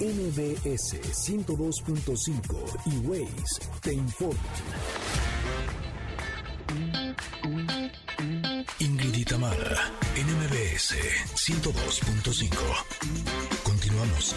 MBS 102.5 y Waze te informan. Ingrid y Tamara, NMBS 102.5. Continuamos.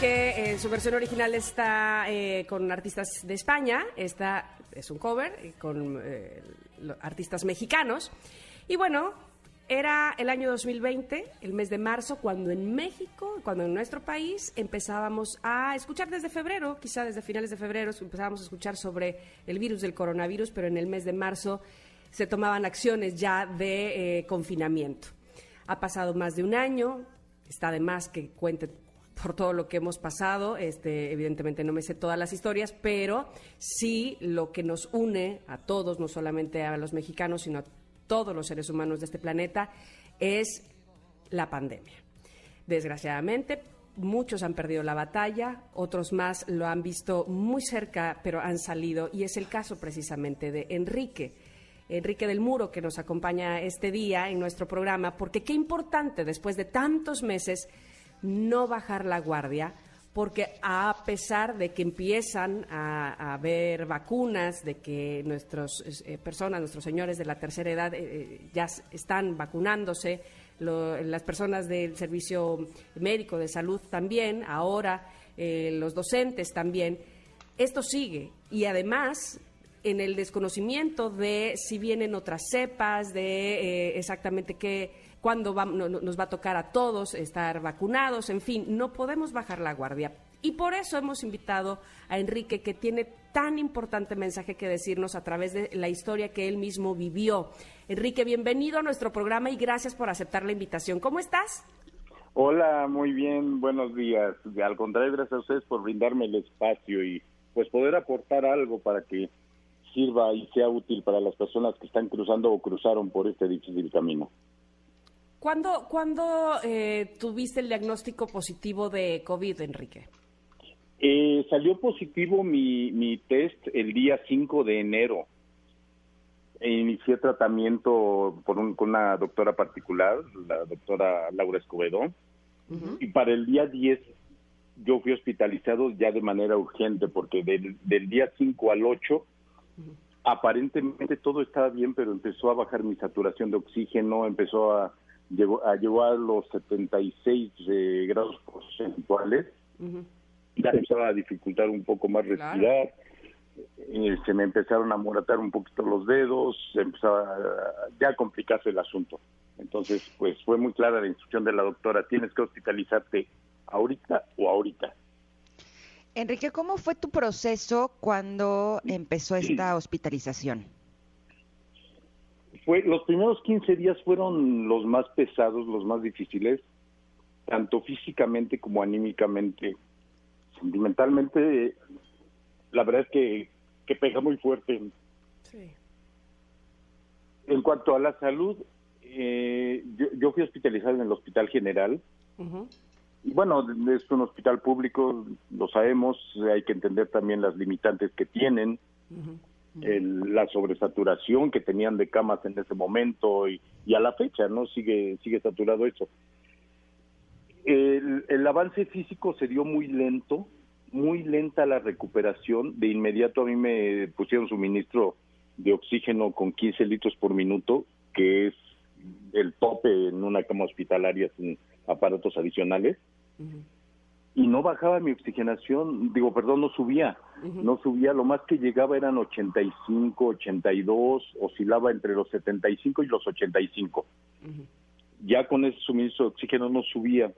Que eh, su versión original está eh, con artistas de España, esta es un cover eh, con artistas mexicanos. Y bueno, era el año 2020, el mes de marzo, cuando en México, cuando en nuestro país empezábamos a escuchar desde febrero, quizá desde finales de febrero, empezábamos a escuchar sobre el virus del coronavirus, pero en el mes de marzo se tomaban acciones ya de confinamiento. Ha pasado más de un año, está de más que cuente por todo lo que hemos pasado. Este, evidentemente no me sé todas las historias, pero sí lo que nos une a todos, no solamente a los mexicanos, sino a todos los seres humanos de este planeta, es la pandemia. Desgraciadamente, muchos han perdido la batalla, otros más lo han visto muy cerca, pero han salido, y es el caso precisamente de Enrique. Enrique del Muro, que nos acompaña este día en nuestro programa, porque qué importante después de tantos meses no bajar la guardia, porque a pesar de que empiezan a, haber vacunas, de que nuestras eh, personas, nuestros señores de la tercera edad eh, eh, ya están vacunándose, las personas del servicio médico de salud también, ahora los docentes también, esto sigue. Y además en el desconocimiento de si vienen otras cepas, de exactamente qué cuándo nos va a tocar a todos estar vacunados, en fin, no podemos bajar la guardia. Y por eso hemos invitado a Enrique, que tiene tan importante mensaje que decirnos a través de la historia que él mismo vivió. Enrique, bienvenido a nuestro programa y gracias por aceptar la invitación. ¿Cómo estás? Hola, muy bien, buenos días. Al contrario, gracias a ustedes por brindarme el espacio y pues poder aportar algo para que sirva y sea útil para las personas que están cruzando o cruzaron por este difícil camino. ¿Cuándo, ¿cuándo eh, tuviste el diagnóstico positivo de COVID, Enrique? Eh, salió positivo mi, mi test el día 5 de enero. Inicié tratamiento por con una doctora particular, la doctora Laura Escobedo, y para el día 10 yo fui hospitalizado ya de manera urgente, porque del, del día 5 al 8 aparentemente todo estaba bien, pero empezó a bajar mi saturación de oxígeno, empezó a llegó a, llegó a los 76 eh, grados porcentuales. Ya empezaba a dificultar un poco más respirar. Eh, se me empezaron a moratar un poquito los dedos, se empezaba ya a complicarse el asunto. Entonces, pues fue muy clara la instrucción de la doctora, tienes que hospitalizarte ahorita o ahorita. Enrique, ¿cómo fue tu proceso cuando empezó esta hospitalización? Fue los primeros 15 días fueron los más pesados, los más difíciles, tanto físicamente como anímicamente. Sentimentalmente, la verdad es que, que pega muy fuerte. Sí. En cuanto a la salud, eh, yo, fui hospitalizado en el Hospital General. Y bueno, es un hospital público, lo sabemos, hay que entender también las limitantes que tienen la sobresaturación que tenían de camas en ese momento y, a la fecha, ¿no? Sigue, sigue saturado eso. El, el avance físico se dio muy lento, muy lenta la recuperación. De inmediato a mí me pusieron suministro de oxígeno con 15 litros por minuto, que es el tope en una cama hospitalaria sin aparatos adicionales. Y no bajaba mi oxigenación, digo, perdón, no subía, no subía, lo más que llegaba eran 85, 82, oscilaba entre los 75 y los 85. Ya con ese suministro de oxígeno no subía.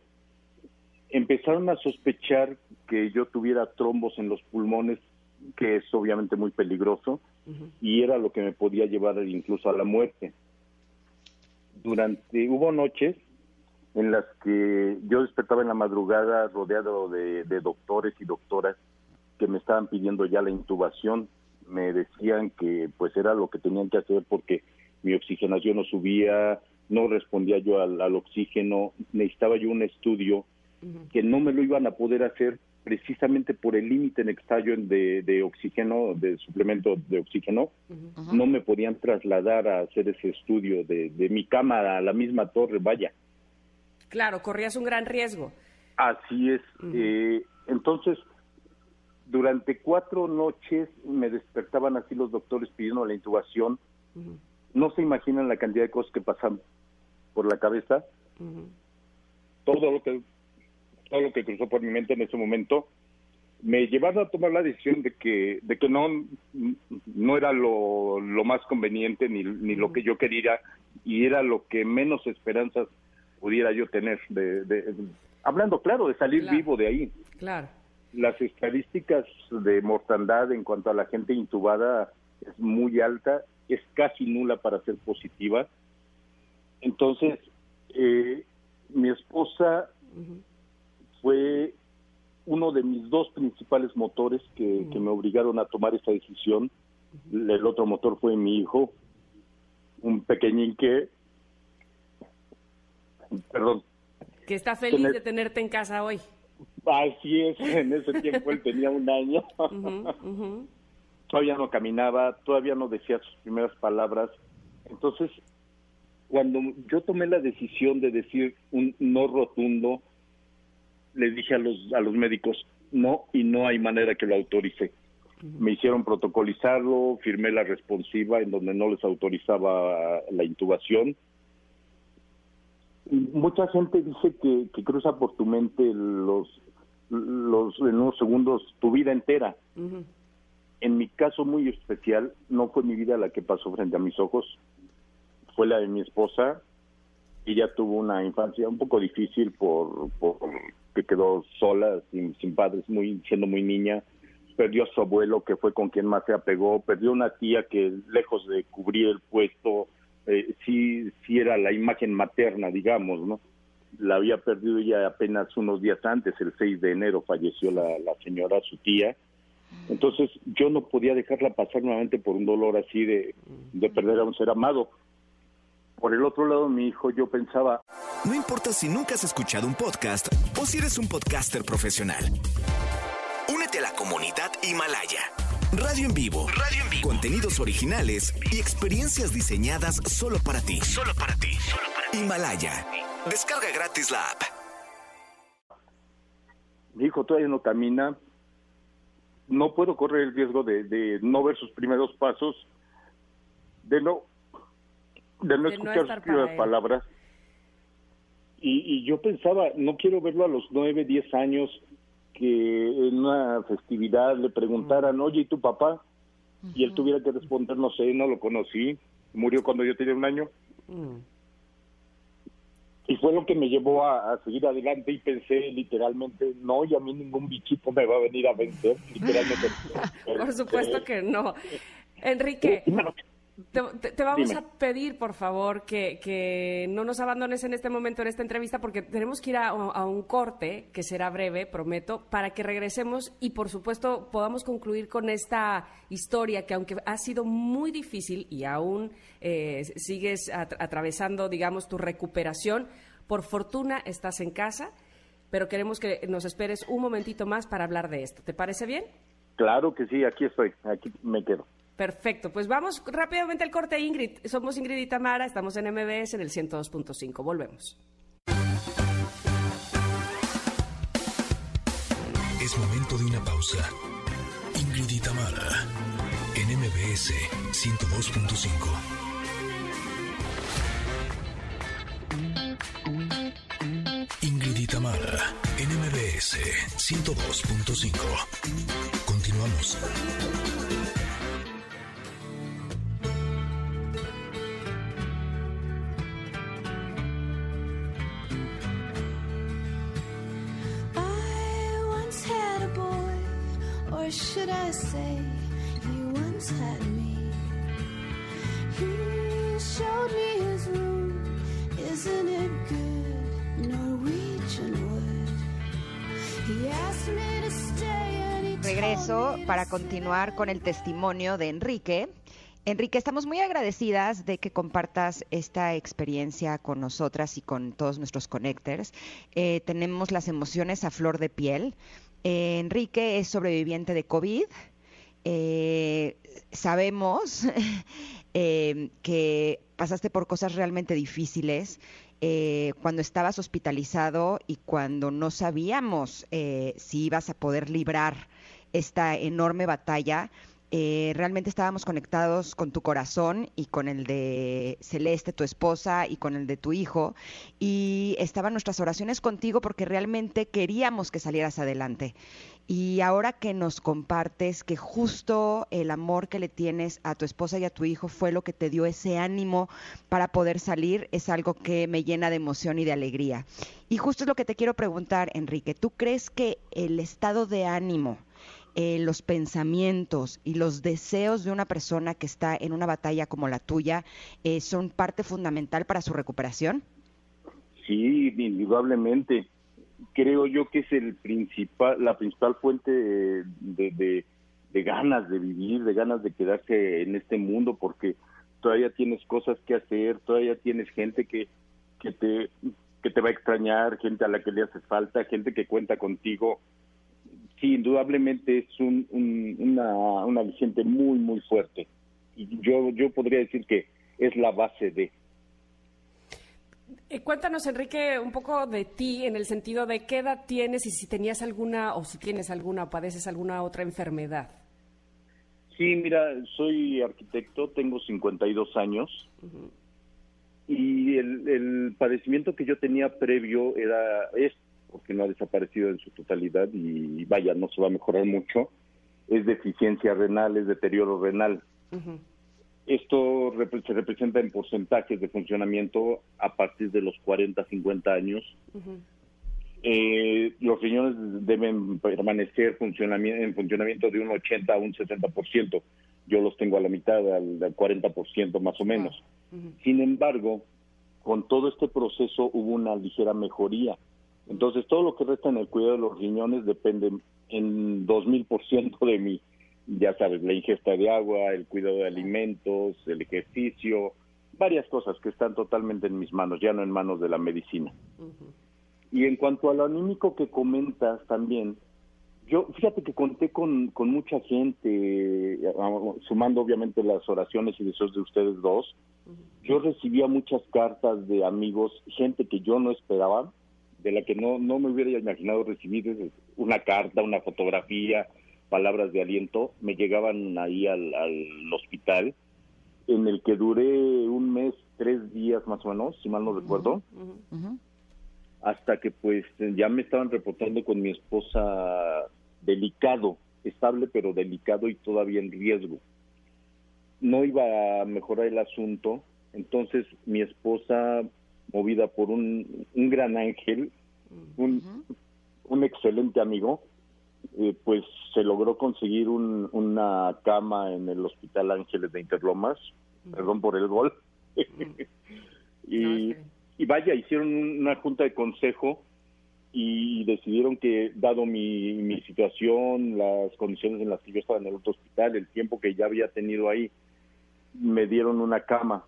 Empezaron a sospechar que yo tuviera trombos en los pulmones, que es obviamente muy peligroso, y era lo que me podía llevar incluso a la muerte durante hubo noches en las que yo despertaba en la madrugada rodeado de, doctores y doctoras que me estaban pidiendo ya la intubación. Me decían que pues era lo que tenían que hacer porque mi oxigenación no subía no respondía yo al, al oxígeno. Necesitaba yo un estudio que no me lo iban a poder hacer precisamente por el límite en el de oxígeno, de suplemento de oxígeno, no me podían trasladar a hacer ese estudio de, de mi cama a la misma torre, vaya. Claro, corrías un gran riesgo. Así es. eh, entonces, durante cuatro noches me despertaban así los doctores pidiendo la intubación. No se imaginan la cantidad de cosas que pasan por la cabeza. Todo lo que todo lo que cruzó por mi mente en ese momento, me llevaron a tomar la decisión de que, de que no, no era lo, lo más conveniente ni, ni lo que yo quería y era lo que menos esperanzas pudiera yo tener. De, de, hablando claro, de salir Claro. vivo de ahí. Claro. Las estadísticas de mortandad en cuanto a la gente intubada es muy alta, es casi nula para ser positiva. Entonces, eh, mi esposa fue uno de mis dos principales motores que, que me obligaron a tomar esta decisión. El otro motor fue mi hijo, un pequeñín que, perdón, Que está feliz Tener- de tenerte en casa hoy. así es, en ese tiempo él tenía un año. Todavía no caminaba, todavía no decía sus primeras palabras. Entonces, cuando yo tomé la decisión de decir un no rotundo, le dije a los, a los médicos, no, y no hay manera que lo autorice. Me hicieron protocolizarlo, firmé la responsiva en donde no les autorizaba la intubación. Y Mucha gente dice que, que cruza por tu mente los, los, en unos segundos tu vida entera en mi caso muy especial, no fue mi vida la que pasó frente a mis ojos, fue la de mi esposa. Ella tuvo una infancia un poco difícil por, por que quedó sola, sin, sin padres, muy siendo muy niña. Perdió a su abuelo, que fue con quien más se apegó. Perdió una tía que, lejos de cubrir el puesto, eh, sí, sí era la imagen materna, digamos, ¿no? La había perdido ella apenas unos días antes, el 6 de enero falleció la, la señora, su tía. Entonces yo no podía dejarla pasar nuevamente por un dolor así de, de perder a un ser amado. Por el otro lado, mi hijo, yo pensaba, No importa si nunca has escuchado un podcast o si eres un podcaster profesional. Únete a la comunidad Himalaya. Radio en vivo. Radio en vivo. Contenidos originales y experiencias diseñadas solo para ti. Solo para ti. Himalaya. Descarga gratis la app. mi hijo todavía no camina, no puedo correr el riesgo de, de no ver sus primeros pasos, de no, de no De escuchar sus primeras palabras. Y, y yo pensaba, no quiero verlo a los nueve, diez años, que en una festividad le preguntaran, oye, ¿y tu papá? Y él tuviera que responder, no sé, no lo conocí, murió cuando yo tenía un año. Mm. Y fue lo que me llevó a, a seguir adelante y pensé literalmente, no, y a mí ningún bichito me va a venir a vencer, literalmente. Por supuesto que no. Enrique, te, te- te vamos Dime. a pedir, por favor, que, que no nos abandones en este momento, en esta entrevista, porque tenemos que ir a, a un corte, que será breve, prometo, para que regresemos y, por supuesto, podamos concluir con esta historia que, aunque ha sido muy difícil y aún eh, sigues at- atravesando, digamos, tu recuperación, por fortuna estás en casa, pero queremos que nos esperes un momentito más para hablar de esto. ¿Te parece bien? Claro que sí, aquí estoy, aquí me quedo. Perfecto, pues vamos rápidamente al corte, Ingrid. Somos Ingrid y Tamara, estamos en MBS en el 102.5. Volvemos. Es momento de una pausa. Ingrid y Tamara, en MBS 102.5. Ingrid y Tamara, en MBS 102.5. Continuamos. Should I say, he once had me. He showed me his room, isn't it good? Norwegian wood. He asked me to stay and he Regreso para continuar con el testimonio de Enrique. Enrique, estamos muy agradecidas de que compartas esta experiencia con nosotras y con todos nuestros connectors. Eh, tenemos las emociones a flor de piel. Eh, Enrique es sobreviviente de COVID. Eh, sabemos eh, que pasaste por cosas realmente difíciles eh, cuando estabas hospitalizado y cuando no sabíamos eh, si ibas a poder librar esta enorme batalla. Eh, realmente estábamos conectados con tu corazón y con el de Celeste, tu esposa, y con el de tu hijo. Y estaban nuestras oraciones contigo porque realmente queríamos que salieras adelante. Y ahora que nos compartes que justo el amor que le tienes a tu esposa y a tu hijo fue lo que te dio ese ánimo para poder salir, es algo que me llena de emoción y de alegría. Y justo es lo que te quiero preguntar, Enrique. ¿Tú crees que el estado de ánimo, eh, los pensamientos y los deseos de una persona que está en una batalla como la tuya eh, son parte fundamental para su recuperación? Sí, indudablemente. Creo yo que es el principal, la principal fuente de, de, ganas de vivir, de ganas de quedarse en este mundo, porque todavía tienes cosas que hacer, todavía tienes gente que, que te que te va a extrañar, gente a la que le haces falta, gente que cuenta contigo. Sí, indudablemente es un, un, una, una aliciente muy, muy fuerte. Y yo, yo podría decir que es la base de. Eh, cuéntanos, Enrique, un poco de ti en el sentido de qué edad tienes y si tenías alguna o si tienes alguna o padeces alguna otra enfermedad. Sí, mira, soy arquitecto, tengo 52 años y el, el padecimiento que yo tenía previo era es porque no ha desaparecido en su totalidad y vaya, no se va a mejorar mucho, es deficiencia renal, es deterioro renal. Esto se representa en porcentajes de funcionamiento a partir de los 40, 50 años. Eh, los riñones deben permanecer funcionami- en funcionamiento de un 80 a un 70%. Yo los tengo a la mitad, al, al 40% más o menos. Sin embargo, con todo este proceso hubo una ligera mejoría. Entonces, todo lo que resta en el cuidado de los riñones depende en 2000% de mí. Ya sabes, la ingesta de agua, el cuidado de alimentos, el ejercicio, varias cosas que están totalmente en mis manos, ya no en manos de la medicina. Y en cuanto a lo anímico que comentas también, yo fíjate que conté con, con mucha gente, sumando obviamente las oraciones y deseos de ustedes dos. Yo recibía muchas cartas de amigos, gente que yo no esperaba, de la que no, no me hubiera imaginado recibir una carta, una fotografía, palabras de aliento. Me llegaban ahí al, al hospital, en el que duré un mes, tres días más o menos, si mal no recuerdo hasta que pues ya me estaban reportando con mi esposa delicado, estable pero delicado y todavía en riesgo. No iba a mejorar el asunto, entonces mi esposa, movida por un, un gran ángel, un, un excelente amigo, eh, pues se logró conseguir un- una cama en el Hospital Ángeles de Interlomas, perdón por el gol. y, y vaya, hicieron un- una junta de consejo y decidieron que, dado mi, mi situación, las condiciones en las que yo estaba en el otro hospital, el tiempo que ya había tenido ahí, me dieron una cama.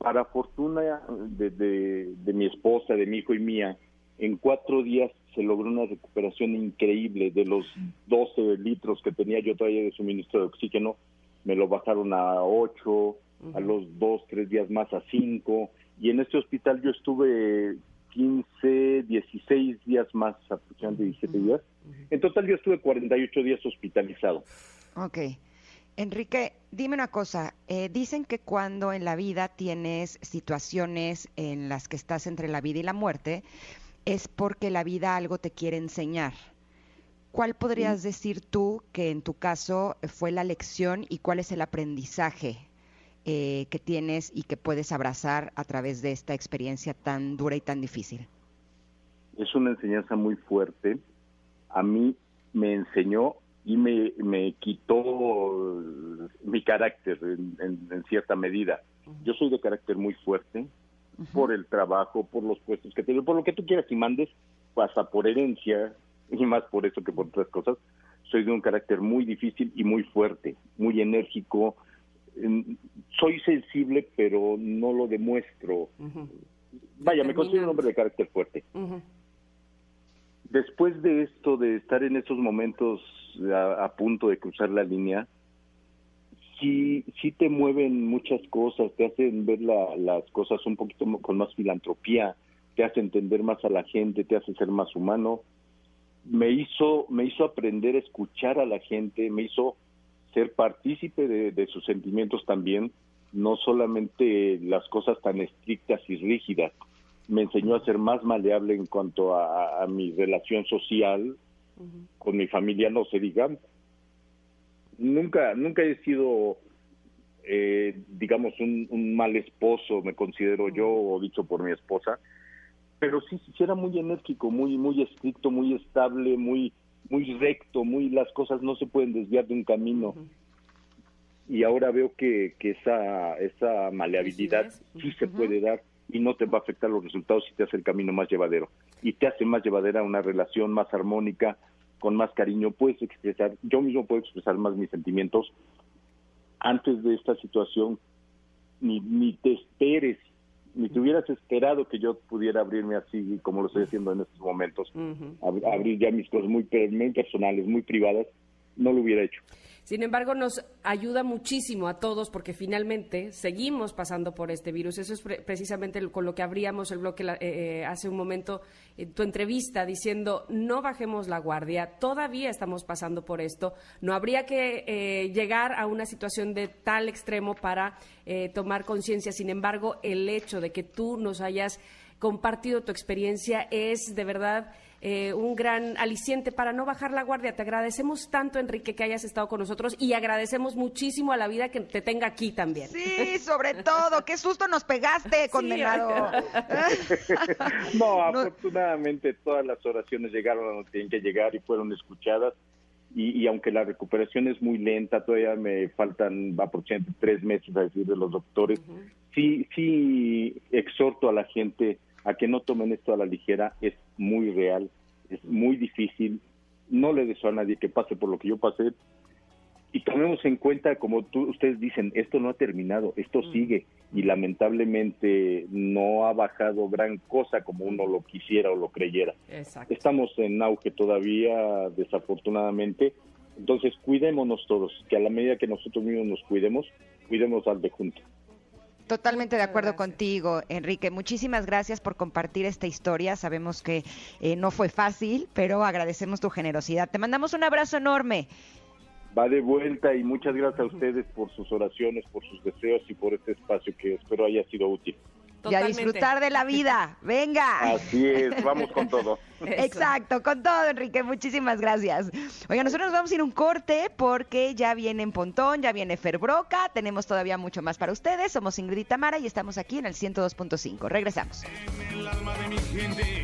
Para fortuna de, de- de mi esposa, de mi hijo y mía, en cuatro días se logró una recuperación increíble de los 12 litros que tenía yo todavía de suministro de oxígeno, me lo bajaron a 8, a los dos, tres días más a 5, y en este hospital yo estuve 15, 16 días más, aproximadamente 17 días. En total yo estuve 48 días hospitalizado. Ok. Enrique, dime una cosa. eh, dicen que cuando en la vida tienes situaciones en las que estás entre la vida y la muerte, es porque la vida algo te quiere enseñar. ¿Cuál podrías decir tú que en tu caso fue la lección y cuál es el aprendizaje eh, que tienes y que puedes abrazar a través de esta experiencia tan dura y tan difícil? Es una enseñanza muy fuerte. A mí me enseñó y me, me quitó mi carácter en, en- en cierta medida. Yo soy de carácter muy fuerte por el trabajo, por los puestos que tengo, por lo que tú quieras y mandes, hasta por herencia y más por eso que por otras cosas. Soy de un carácter muy difícil y muy fuerte, muy enérgico. Soy sensible, pero no lo demuestro. Vaya, me considero un hombre de carácter fuerte. Ujú. Después de esto, de estar en esos momentos a, punto de cruzar la línea, sí, sí te mueven muchas cosas, te hacen ver la- las cosas un poquito con más filantropía, te hace entender más a la gente, te hace ser más humano. Me hizo, me hizo aprender a escuchar a la gente, me hizo ser partícipe de sus sentimientos también, no solamente las cosas tan estrictas y rígidas. Me enseñó a ser más maleable en cuanto a, a mi relación social con mi familia, no se diga. Nunca, nunca he sido, eh, digamos, un, un mal esposo, me considero yo, o dicho por mi esposa, pero sí, sí era muy enérgico, muy, muy estricto, muy estable, muy, muy recto, muy las cosas no se pueden desviar de un camino. Y ahora veo que, que esa, esa maleabilidad sí se puede dar y no te va a afectar los resultados si te hace el camino más llevadero. Y te hace más llevadera una relación más armónica, con más cariño. Puedes expresar, yo mismo puedo expresar más mis sentimientos. Antes de esta situación, ni, ni te esperes, ni te hubieras esperado que yo pudiera abrirme así como lo estoy haciendo en estos momentos. Ab- abrir ya mis cosas muy, muy personales, muy privadas, no lo hubiera hecho. Sin embargo, nos ayuda muchísimo a todos porque finalmente seguimos pasando por este virus. Eso es pre- precisamente con lo que abríamos el bloque eh, eh, hace un momento en tu entrevista diciendo no bajemos la guardia, todavía estamos pasando por esto. No habría que eh, llegar a una situación de tal extremo para eh, tomar conciencia. Sin embargo, el hecho de que tú nos hayas compartido tu experiencia es de verdad eh, un gran aliciente para no bajar la guardia. Te agradecemos tanto, Enrique, que hayas estado con nosotros y agradecemos muchísimo a la vida que te tenga aquí también. Sí, sobre todo. Qué susto nos pegaste, condenado. No, afortunadamente todas las oraciones llegaron a donde tienen que llegar y fueron escuchadas. Y, y aunque la recuperación es muy lenta, todavía me faltan aproximadamente tres meses a decir de los doctores. Sí, sí exhorto a la gente a que no tomen esto a la ligera. Es muy real, es muy difícil. No le deseo a nadie que pase por lo que yo pasé. Y tomemos en cuenta, como tú, ustedes dicen, esto no ha terminado, esto sigue y lamentablemente no ha bajado gran cosa como uno lo quisiera o lo creyera. Exacto. Estamos en auge todavía, desafortunadamente. Entonces, cuidémonos todos, que a la medida que nosotros mismos nos cuidemos, cuidemos al de junto. Totalmente de acuerdo gracias. contigo, Enrique. Muchísimas gracias por compartir esta historia. Sabemos que eh, no fue fácil, pero agradecemos tu generosidad. Te mandamos un abrazo enorme. Va de vuelta y muchas gracias a ustedes por sus oraciones, por sus deseos y por este espacio que espero haya sido útil. Y a Totalmente. disfrutar de la vida. Venga. Así es, vamos con todo. Exacto, con todo, Enrique. Muchísimas gracias. Oiga, nosotros nos vamos a ir a un corte porque ya viene en Pontón, ya viene Ferbroca. Tenemos todavía mucho más para ustedes. Somos Ingrid y Tamara y estamos aquí en el 102.5. Regresamos. En el alma de mi gente,